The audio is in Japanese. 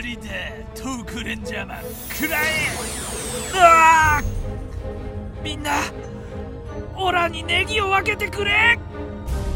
りだトークレンジャーマンくらえうみんなオラにネギを分けてくれ。